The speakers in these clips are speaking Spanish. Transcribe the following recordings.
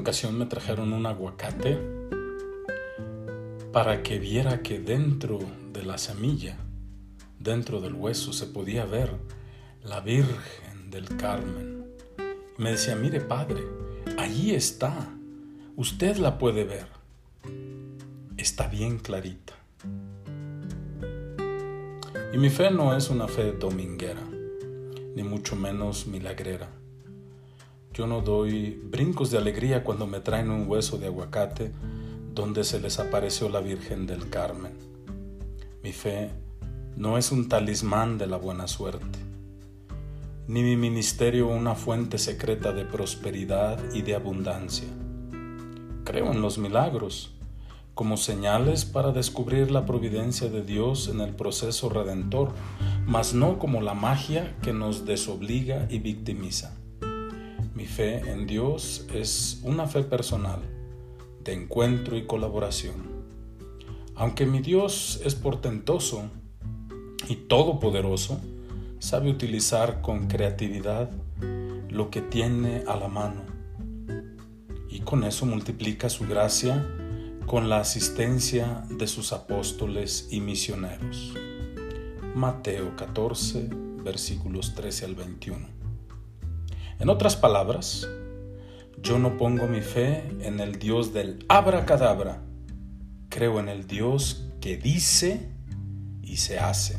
ocasión me trajeron un aguacate para que viera que dentro de la semilla, dentro del hueso, se podía ver la Virgen del Carmen. Me decía, mire padre, allí está, usted la puede ver. Está bien clarita. Y mi fe no es una fe dominguera, ni mucho menos milagrera. Yo no doy brincos de alegría cuando me traen un hueso de aguacate donde se les apareció la Virgen del Carmen. Mi fe no es un talismán de la buena suerte, ni mi ministerio una fuente secreta de prosperidad y de abundancia. Creo en los milagros como señales para descubrir la providencia de Dios en el proceso redentor, mas no como la magia que nos desobliga y victimiza. Mi fe en Dios es una fe personal, de encuentro y colaboración. Aunque mi Dios es portentoso y todopoderoso, sabe utilizar con creatividad lo que tiene a la mano y con eso multiplica su gracia con la asistencia de sus apóstoles y misioneros. Mateo 14, versículos 13 al 21. En otras palabras, yo no pongo mi fe en el Dios del abracadabra, creo en el Dios que dice y se hace,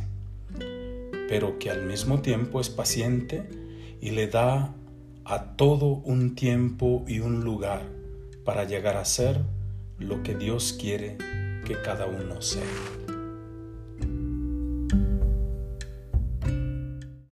pero que al mismo tiempo es paciente y le da a todo un tiempo y un lugar para llegar a ser lo que Dios quiere que cada uno sea.